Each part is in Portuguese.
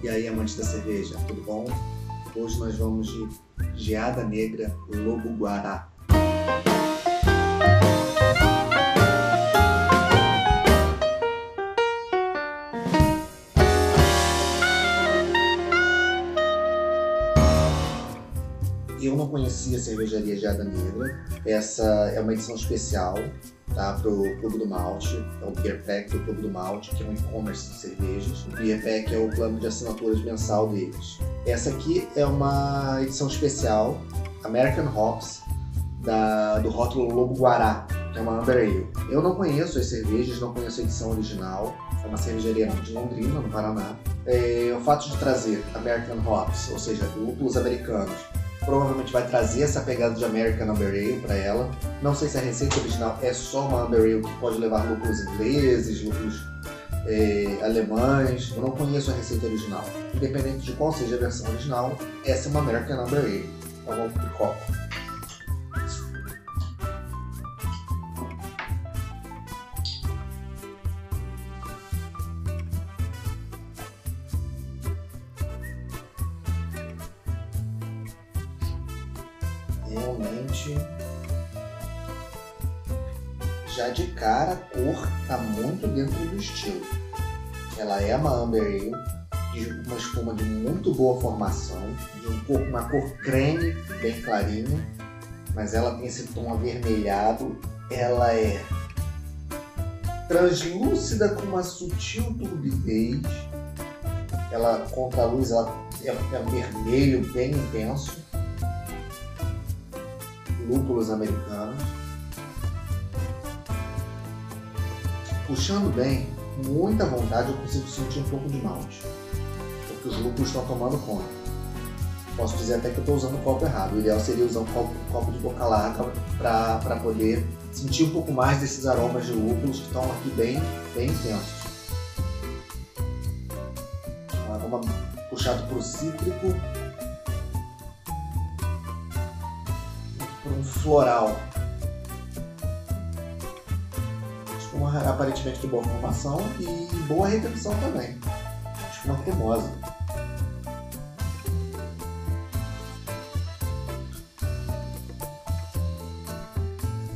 E aí, amantes da cerveja, tudo bom? Hoje nós vamos de Geada Negra Lobo Guará. Eu não conhecia a cervejaria Geada Negra. Essa é uma edição especial tá? para o Clube do Malte, é o Beer Pack do Clube do Malte, que é um e-commerce de cervejas. O Beer Pack é o plano de assinaturas mensal deles. Essa aqui é uma edição especial, American Hops, da, do rótulo Lobo Guará, que é uma Amber Ale. Eu não conheço as cervejas, não conheço a edição original, é uma cervejaria de Londrina, no Paraná. É, o fato de trazer American Hops, ou seja, lúpulos americanos, provavelmente vai trazer essa pegada de American Amber Ale para ela. Não sei se a receita original é só uma Amber Ale que pode levar lúpulos ingleses, lúpulos é, alemães. Eu não conheço a receita original. Independente de qual seja a versão original, essa é uma American Amber Ale. Vamos pro copo. Realmente já de cara a cor tá muito dentro do estilo. Ela é uma Amber Ale, de uma espuma de muito boa formação, de um cor, uma cor creme bem clarinha, mas ela tem esse tom avermelhado. Ela é translúcida com uma sutil turbidez. Ela contra a luz ela é, é vermelho bem intenso lúpulos americanos. Puxando bem, com muita vontade, eu consigo sentir um pouco de malte, porque os lúpulos estão tomando conta. Posso dizer até que eu estou usando o copo errado. O ideal seria usar um copo, um copo de boca larga para poder sentir um pouco mais desses aromas de lúpulos que estão aqui bem, bem intensos. Vamos puxado para o cítrico floral. Espuma aparentemente de boa formação e boa retenção também. Espuma cremosa.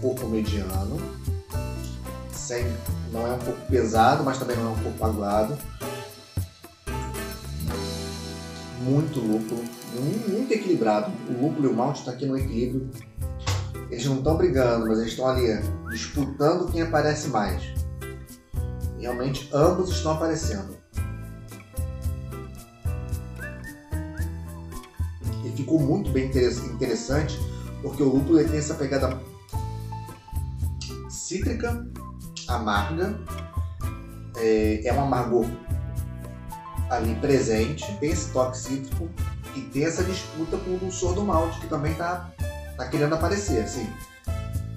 Corpo mediano. Sem, não é um pouco pesado, mas também não é um pouco aguado. Muito lúpulo, muito equilibrado. O lúpulo e o malte estão tá aqui no equilíbrio eles não estão brigando, mas eles estão ali disputando quem aparece mais. Realmente ambos estão aparecendo. E ficou muito bem interessante porque o lúpulo tem essa pegada cítrica, amarga, é, é um amargor ali presente, tem esse toque cítrico e tem essa disputa com o dulçor do malte que também está tá querendo aparecer, assim.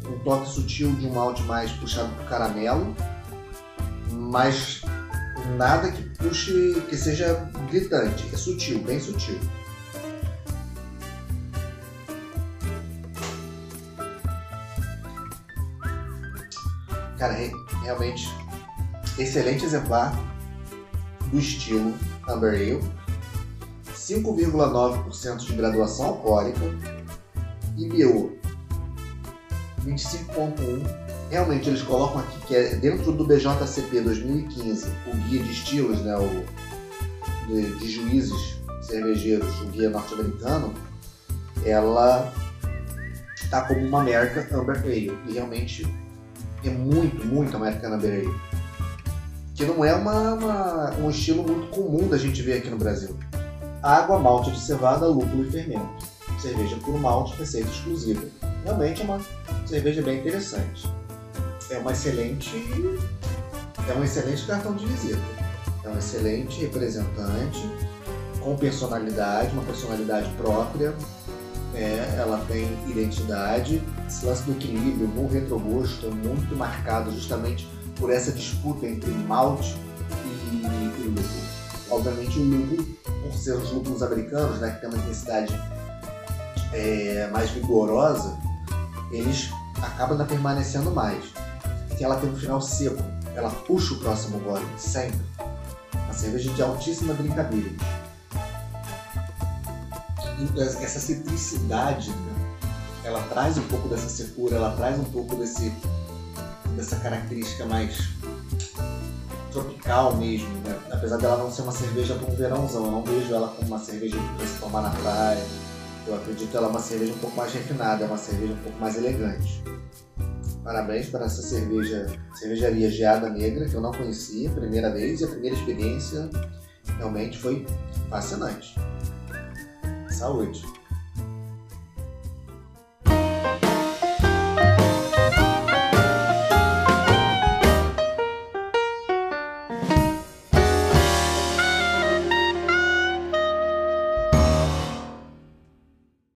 Um toque sutil de um malte mais puxado pro caramelo, mas nada que puxe, que seja gritante. É sutil, bem sutil. Cara, realmente excelente exemplar do estilo Amber Ale. 5,9% de graduação alcoólica, IBO 25.1. Realmente eles colocam aqui que é dentro do BJCP 2015, o guia de estilos, né, o de, de juízes cervejeiros, o guia norte-americano, ela está como uma American Amber Ale e realmente é muito, muito American Amber Ale, que não é uma, uma, um estilo muito comum da gente ver aqui no Brasil. Água, malte de cevada, lúpulo e fermento cerveja por malte, receita exclusiva. Realmente é uma cerveja bem interessante. É uma excelente, é um excelente cartão de visita. É um excelente representante com personalidade, uma personalidade própria. É, ela tem identidade. Esse lance do equilíbrio no retrogosto é muito marcado justamente por essa disputa entre malte e, e lúpulo. Obviamente o lúpulo, por ser os lúpulos americanos, né, que tem uma intensidade é, mais vigorosa, eles acabam permanecendo mais. E ela tem um final seco, ela puxa o próximo gole, sempre. Uma cerveja de altíssima drinkability. E essa citricidade, né? ela traz um pouco dessa secura, ela traz um pouco desse, dessa característica mais tropical mesmo, né? apesar dela não ser uma cerveja para um verãozão, eu não vejo ela como uma cerveja para se tomar na praia. Eu acredito ela uma cerveja um pouco mais refinada, é uma cerveja um pouco mais elegante. Parabéns para essa cerveja, cervejaria Geada Negra, que eu não conhecia, primeira vez, e a primeira experiência realmente foi fascinante. Saúde!